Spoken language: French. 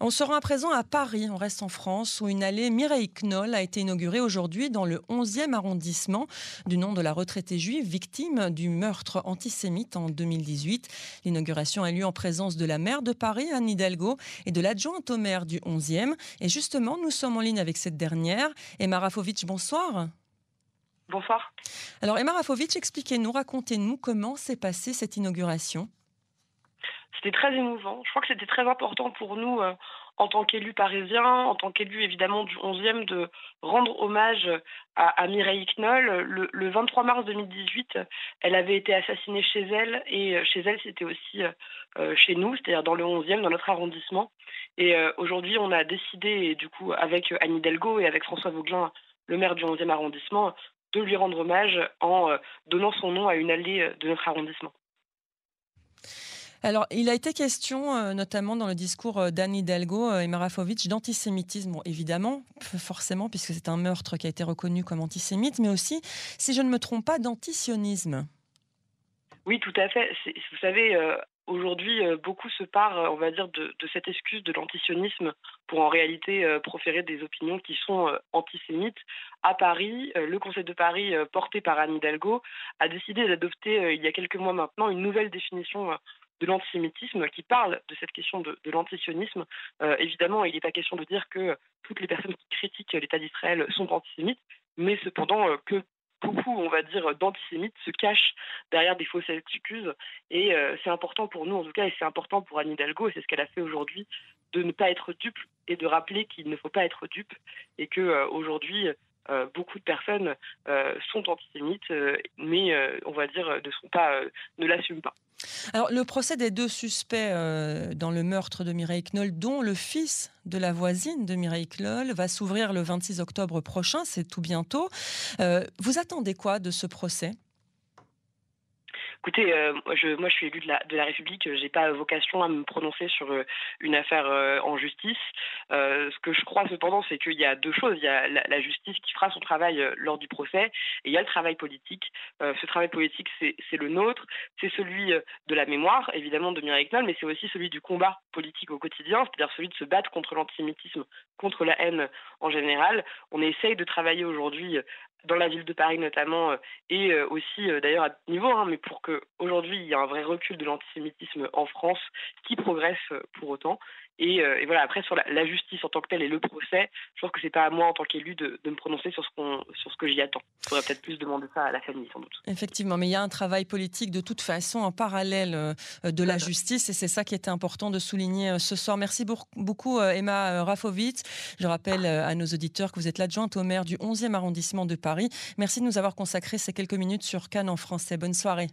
On se rend à présent à Paris, on reste en France, où une allée Mireille Knoll a été inaugurée aujourd'hui dans le 11e arrondissement du nom de la retraitée juive victime du meurtre antisémite en 2018. L'inauguration a lieu en présence de la maire de Paris, Anne Hidalgo, et de l'adjointe au maire du 11e. Et justement, nous sommes en ligne avec cette dernière. Emma Rafovitch, bonsoir. Bonsoir. Alors Emma Rafovitch, expliquez-nous, racontez-nous comment s'est passée cette inauguration. C'était très émouvant. Je crois que c'était très important pour nous, euh, en tant qu'élus parisiens, en tant qu'élus évidemment du 11e, de rendre hommage à, Mireille Knoll. Le, 23 mars 2018, elle avait été assassinée chez elle, et euh, chez elle, c'était aussi euh, chez nous, c'est-à-dire dans le 11e, dans notre arrondissement. Et aujourd'hui, on a décidé, du coup, avec Annie Hidalgo et avec François Vauglin, le maire du 11e arrondissement, de lui rendre hommage en donnant son nom à une allée de notre arrondissement. Alors, il a été question, euh, notamment dans le discours euh, d'Anne Hidalgo euh, et Marafovic, d'antisémitisme, évidemment, forcément, puisque c'est un meurtre qui a été reconnu comme antisémite, mais aussi, si je ne me trompe pas, d'antisionisme. Oui, tout à fait. Vous savez, aujourd'hui, beaucoup se parlent, on va dire, de, cette excuse de l'antisionisme pour en réalité proférer des opinions qui sont antisémites. À Paris, le Conseil de Paris, porté par Anne Hidalgo, a décidé d'adopter, il y a quelques mois maintenant, une nouvelle définition de l'antisémitisme qui parle de cette question de, l'antisionisme. Euh, évidemment, il n'est pas question de dire que toutes les personnes qui critiquent l'État d'Israël sont antisémites, mais cependant euh, que beaucoup, on va dire, d'antisémites se cachent derrière des fausses excuses. Et euh, c'est important pour nous, en tout cas, et c'est important pour Anne Hidalgo, et c'est ce qu'elle a fait aujourd'hui, de ne pas être dupe et de rappeler qu'il ne faut pas être dupe, et que aujourd'hui, beaucoup de personnes sont antisémites, mais on va dire ne sont pas, ne l'assument pas. Le procès des deux suspects euh, dans le meurtre de Mireille Knoll, dont le fils de la voisine de Mireille Knoll, va s'ouvrir le 26 octobre prochain, c'est tout bientôt. Euh, vous attendez quoi de ce procès? Écoutez, euh, moi je suis élu de la, de la République, je n'ai pas vocation à me prononcer sur euh, une affaire euh, en justice. ce que je crois cependant, c'est qu'il y a deux choses. Il y a la, justice qui fera son travail lors du procès et il y a le travail politique. ce travail politique, c'est le nôtre, c'est celui de la mémoire, évidemment, de Mireille Knoll, mais c'est aussi celui du combat politique au quotidien, c'est-à-dire celui de se battre contre l'antisémitisme, contre la haine en général. On essaye de travailler aujourd'hui dans la ville de Paris notamment, euh, et euh, aussi euh, d'ailleurs à niveau, hein, mais pour qu'aujourd'hui il y ait un vrai recul de l'antisémitisme en France qui progresse pour autant. Et, voilà, après sur la, justice en tant que telle et le procès, je pense que c'est pas à moi en tant qu'élu de, me prononcer sur ce, qu'on, sur ce que j'y attends. Il faudrait peut-être plus demander ça à la famille sans doute. Effectivement, mais il y a un travail politique de toute façon en parallèle de la justice et c'est ça qui était important de souligner ce soir. Merci beaucoup Emma Rafovitz. Je rappelle à nos auditeurs que vous êtes l'adjointe au maire du 11e arrondissement de Merci de nous avoir consacré ces quelques minutes sur Cannes en français. Bonne soirée.